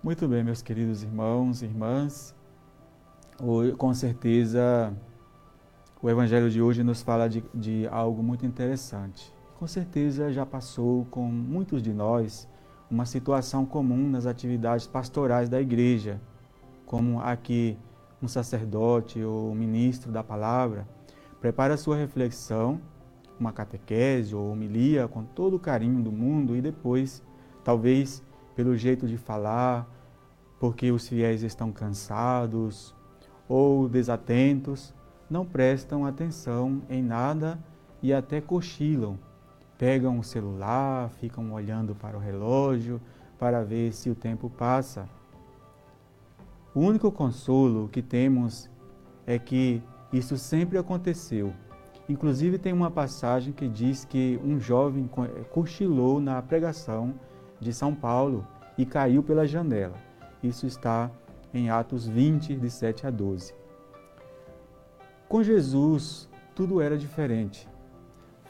Muito bem, meus queridos irmãos e irmãs. Com certeza, o Evangelho de hoje nos fala de, de algo muito interessante. Com certeza já passou com muitos de nós uma situação comum nas atividades pastorais da igreja, como aqui um sacerdote ou ministro da palavra prepara sua reflexão, uma catequese ou homilia com todo o carinho do mundo e depois, talvez pelo jeito de falar, porque os fiéis estão cansados ou desatentos, não prestam atenção em nada e até cochilam. Pegam o celular, ficam olhando para o relógio para ver se o tempo passa. O único consolo que temos é que isso sempre aconteceu. Inclusive, tem uma passagem que diz que um jovem cochilou na pregação de São Paulo e caiu pela janela. Isso está em Atos 20, de 7 a 12. Com Jesus, tudo era diferente.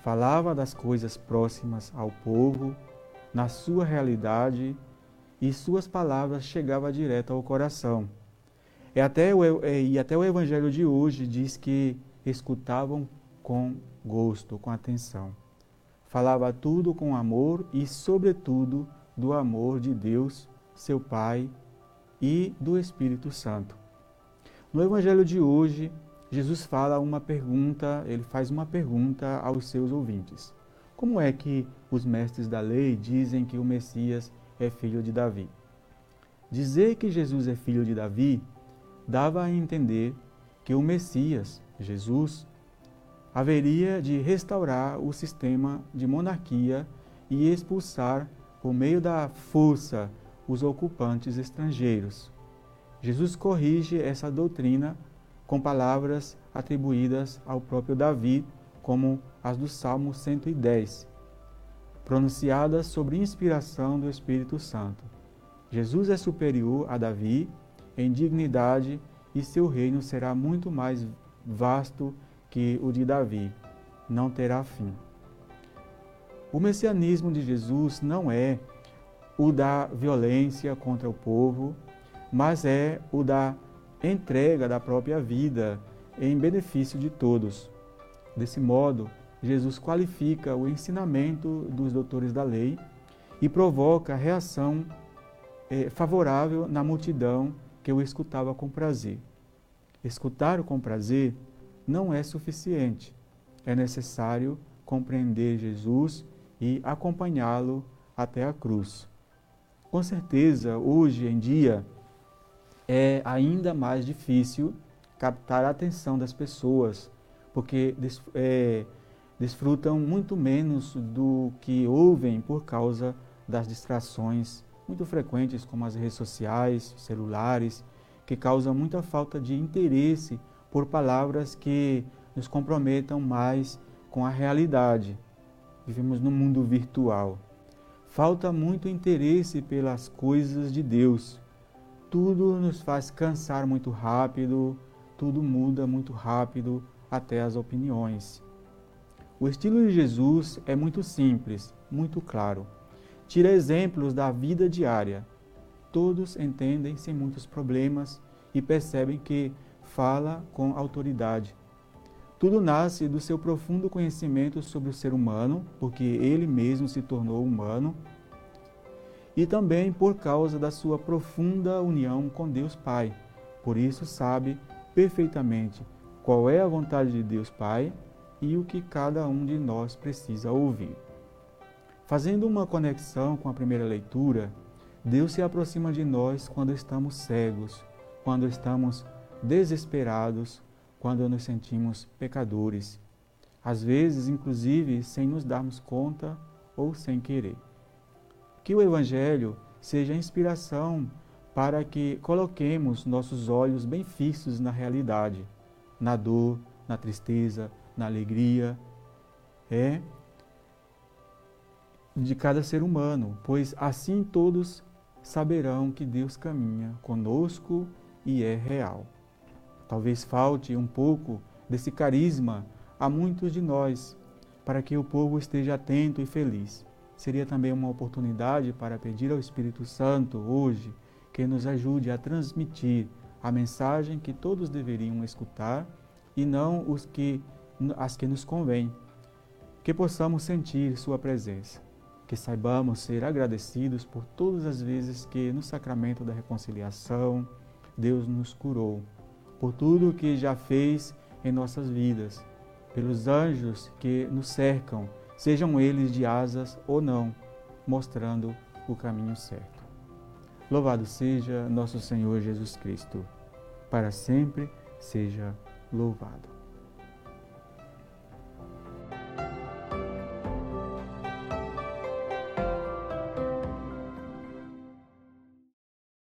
Falava das coisas próximas ao povo, na sua realidade, e suas palavras chegavam direto ao coração. E até, o, e até o Evangelho de hoje diz que escutavam com gosto, com atenção. Falava tudo com amor e, sobretudo, do amor de Deus, seu Pai e do Espírito Santo. No Evangelho de hoje, Jesus fala uma pergunta, ele faz uma pergunta aos seus ouvintes. Como é que os mestres da lei dizem que o Messias é filho de Davi? Dizer que Jesus é filho de Davi dava a entender que o Messias, Jesus, haveria de restaurar o sistema de monarquia e expulsar por meio da força os ocupantes estrangeiros. Jesus corrige essa doutrina com palavras atribuídas ao próprio Davi, como as do Salmo 110, pronunciadas sobre inspiração do Espírito Santo. Jesus é superior a Davi em dignidade e seu reino será muito mais vasto que o de Davi, não terá fim. O messianismo de Jesus não é o da violência contra o povo, mas é o da entrega da própria vida em benefício de todos. Desse modo, Jesus qualifica o ensinamento dos doutores da lei e provoca reação eh, favorável na multidão que o escutava com prazer. Escutar com prazer não é suficiente. É necessário compreender Jesus e acompanhá-lo até a cruz. Com certeza, hoje em dia, é ainda mais difícil captar a atenção das pessoas, porque é, desfrutam muito menos do que ouvem por causa das distrações muito frequentes, como as redes sociais, celulares, que causam muita falta de interesse por palavras que nos comprometam mais com a realidade. Vivemos num mundo virtual. Falta muito interesse pelas coisas de Deus. Tudo nos faz cansar muito rápido, tudo muda muito rápido, até as opiniões. O estilo de Jesus é muito simples, muito claro. Tira exemplos da vida diária. Todos entendem sem muitos problemas e percebem que fala com autoridade. Tudo nasce do seu profundo conhecimento sobre o ser humano, porque ele mesmo se tornou humano, e também por causa da sua profunda união com Deus Pai. Por isso sabe perfeitamente qual é a vontade de Deus Pai e o que cada um de nós precisa ouvir. Fazendo uma conexão com a primeira leitura, Deus se aproxima de nós quando estamos cegos, quando estamos desesperados quando nos sentimos pecadores, às vezes, inclusive, sem nos darmos conta ou sem querer. Que o Evangelho seja inspiração para que coloquemos nossos olhos bem fixos na realidade, na dor, na tristeza, na alegria, é de cada ser humano, pois assim todos saberão que Deus caminha conosco e é real. Talvez falte um pouco desse carisma a muitos de nós, para que o povo esteja atento e feliz. Seria também uma oportunidade para pedir ao Espírito Santo hoje que nos ajude a transmitir a mensagem que todos deveriam escutar e não os que, as que nos convêm. Que possamos sentir Sua presença, que saibamos ser agradecidos por todas as vezes que no sacramento da reconciliação Deus nos curou, por tudo que já fez em nossas vidas, pelos anjos que nos cercam, sejam eles de asas ou não, mostrando o caminho certo. Louvado seja nosso Senhor Jesus Cristo, para sempre seja louvado.